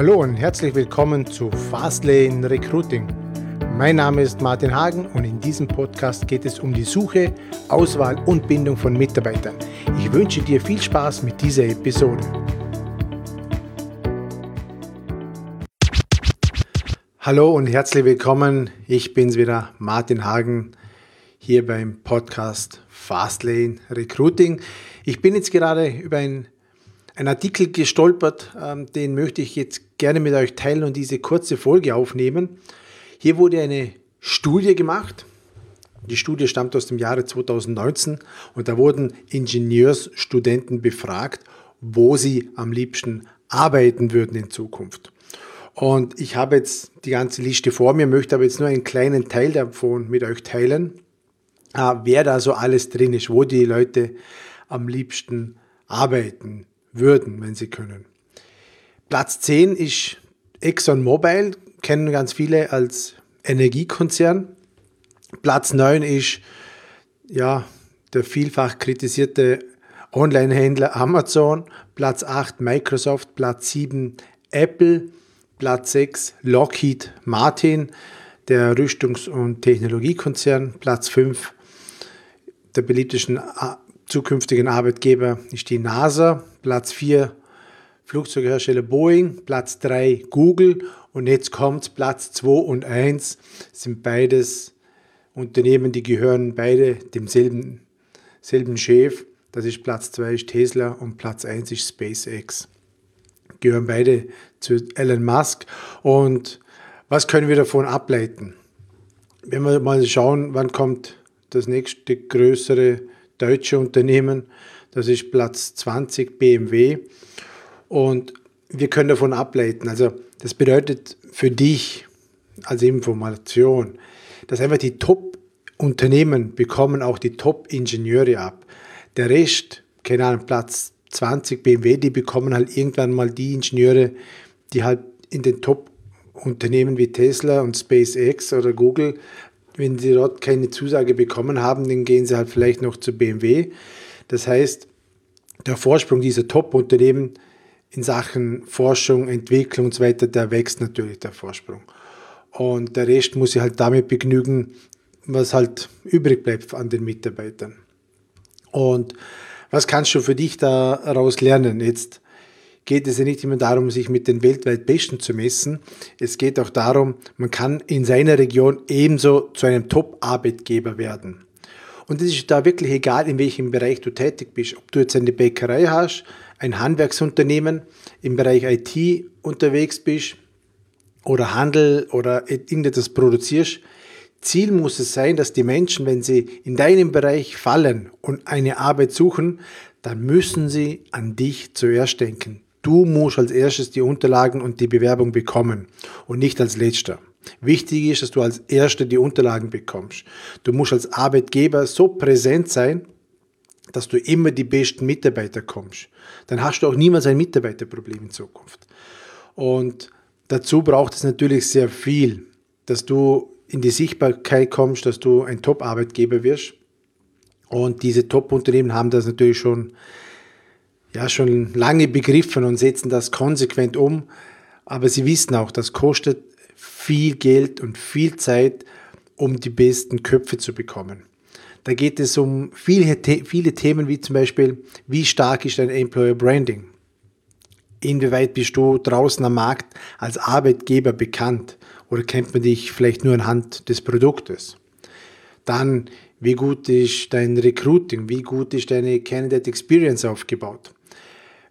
Hallo und herzlich willkommen zu Fastlane Recruiting. Mein Name ist Martin Hagen und in diesem Podcast geht es um die Suche, Auswahl und Bindung von Mitarbeitern. Ich wünsche dir viel Spaß mit dieser Episode. Hallo und herzlich willkommen. Ich bin's wieder, Martin Hagen, hier beim Podcast Fastlane Recruiting. Ich bin jetzt gerade über ein ein Artikel gestolpert, ähm, den möchte ich jetzt gerne mit euch teilen und diese kurze Folge aufnehmen. Hier wurde eine Studie gemacht. Die Studie stammt aus dem Jahre 2019 und da wurden Ingenieursstudenten befragt, wo sie am liebsten arbeiten würden in Zukunft. Und ich habe jetzt die ganze Liste vor mir, möchte aber jetzt nur einen kleinen Teil davon mit euch teilen, äh, wer da so alles drin ist, wo die Leute am liebsten arbeiten würden, wenn sie können. Platz 10 ist ExxonMobil, kennen ganz viele als Energiekonzern. Platz 9 ist ja, der vielfach kritisierte Online-Händler Amazon. Platz 8 Microsoft. Platz 7 Apple. Platz 6 Lockheed Martin, der Rüstungs- und Technologiekonzern. Platz 5 der beliebtesten zukünftigen Arbeitgeber ist die NASA, Platz 4 Flugzeughersteller Boeing, Platz 3 Google und jetzt kommt Platz 2 und 1 sind beides Unternehmen, die gehören beide demselben selben Chef. Das ist Platz 2 ist Tesla und Platz 1 ist SpaceX. Gehören beide zu Elon Musk. Und was können wir davon ableiten? Wenn wir mal schauen, wann kommt das nächste größere deutsche Unternehmen. Das ist Platz 20 BMW. Und wir können davon ableiten, also das bedeutet für dich als Information, dass einfach die Top-Unternehmen bekommen auch die Top-Ingenieure ab. Der Rest, keine Ahnung, Platz 20 BMW, die bekommen halt irgendwann mal die Ingenieure, die halt in den Top-Unternehmen wie Tesla und SpaceX oder Google wenn sie dort keine Zusage bekommen haben, dann gehen sie halt vielleicht noch zu BMW. Das heißt, der Vorsprung dieser Top-Unternehmen in Sachen Forschung, Entwicklung und so weiter, der wächst natürlich, der Vorsprung. Und der Rest muss sich halt damit begnügen, was halt übrig bleibt an den Mitarbeitern. Und was kannst du für dich daraus lernen? Jetzt geht es ja nicht immer darum, sich mit den weltweit Besten zu messen. Es geht auch darum, man kann in seiner Region ebenso zu einem Top-Arbeitgeber werden. Und es ist da wirklich egal, in welchem Bereich du tätig bist. Ob du jetzt eine Bäckerei hast, ein Handwerksunternehmen, im Bereich IT unterwegs bist oder Handel oder irgendetwas produzierst. Ziel muss es sein, dass die Menschen, wenn sie in deinem Bereich fallen und eine Arbeit suchen, dann müssen sie an dich zuerst denken. Du musst als erstes die Unterlagen und die Bewerbung bekommen und nicht als letzter. Wichtig ist, dass du als erster die Unterlagen bekommst. Du musst als Arbeitgeber so präsent sein, dass du immer die besten Mitarbeiter kommst. Dann hast du auch niemals ein Mitarbeiterproblem in Zukunft. Und dazu braucht es natürlich sehr viel, dass du in die Sichtbarkeit kommst, dass du ein Top-Arbeitgeber wirst. Und diese Top-Unternehmen haben das natürlich schon ja schon lange begriffen und setzen das konsequent um. Aber sie wissen auch, das kostet viel Geld und viel Zeit, um die besten Köpfe zu bekommen. Da geht es um viele, viele Themen wie zum Beispiel, wie stark ist dein Employer Branding? Inwieweit bist du draußen am Markt als Arbeitgeber bekannt? Oder kennt man dich vielleicht nur anhand des Produktes? Dann, wie gut ist dein Recruiting? Wie gut ist deine Candidate Experience aufgebaut?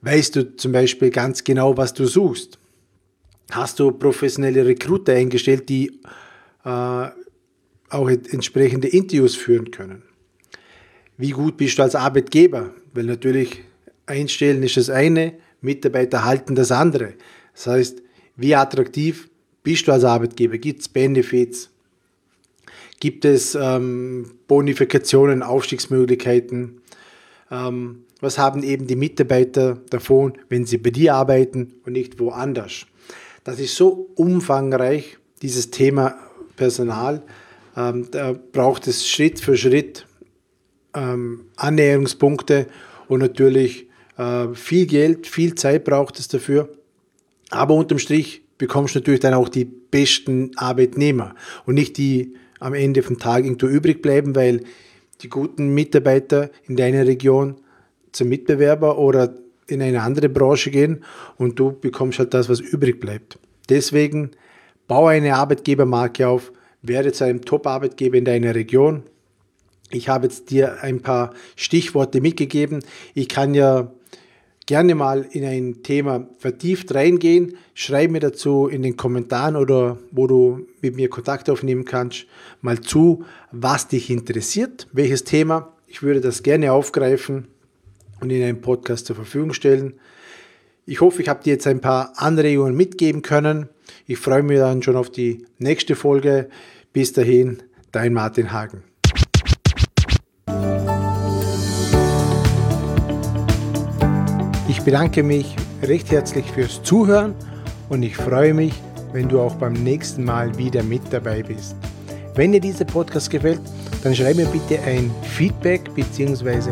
Weißt du zum Beispiel ganz genau, was du suchst? Hast du professionelle Recruiter eingestellt, die äh, auch entsprechende Interviews führen können? Wie gut bist du als Arbeitgeber? Weil natürlich einstellen ist das eine, Mitarbeiter halten das andere. Das heißt, wie attraktiv bist du als Arbeitgeber? Gibt es Benefits? Gibt es ähm, Bonifikationen, Aufstiegsmöglichkeiten? Ähm, was haben eben die Mitarbeiter davon, wenn sie bei dir arbeiten und nicht woanders? Das ist so umfangreich, dieses Thema Personal. Ähm, da braucht es Schritt für Schritt ähm, Annäherungspunkte und natürlich äh, viel Geld, viel Zeit braucht es dafür. Aber unterm Strich bekommst du natürlich dann auch die besten Arbeitnehmer und nicht die am Ende vom Tag irgendwo übrig bleiben, weil die guten Mitarbeiter in deiner Region zum Mitbewerber oder in eine andere Branche gehen und du bekommst halt das, was übrig bleibt. Deswegen baue eine Arbeitgebermarke auf, werde zu einem Top-Arbeitgeber in deiner Region. Ich habe jetzt dir ein paar Stichworte mitgegeben. Ich kann ja gerne mal in ein Thema vertieft reingehen. Schreib mir dazu in den Kommentaren oder wo du mit mir Kontakt aufnehmen kannst, mal zu, was dich interessiert, welches Thema. Ich würde das gerne aufgreifen und in einem Podcast zur Verfügung stellen. Ich hoffe, ich habe dir jetzt ein paar Anregungen mitgeben können. Ich freue mich dann schon auf die nächste Folge. Bis dahin, dein Martin Hagen. Ich bedanke mich recht herzlich fürs Zuhören und ich freue mich, wenn du auch beim nächsten Mal wieder mit dabei bist. Wenn dir dieser Podcast gefällt, dann schreib mir bitte ein Feedback bzw.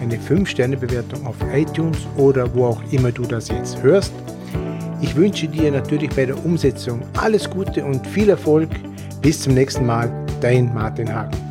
eine 5-Sterne-Bewertung auf iTunes oder wo auch immer du das jetzt hörst. Ich wünsche dir natürlich bei der Umsetzung alles Gute und viel Erfolg. Bis zum nächsten Mal, dein Martin Hagen.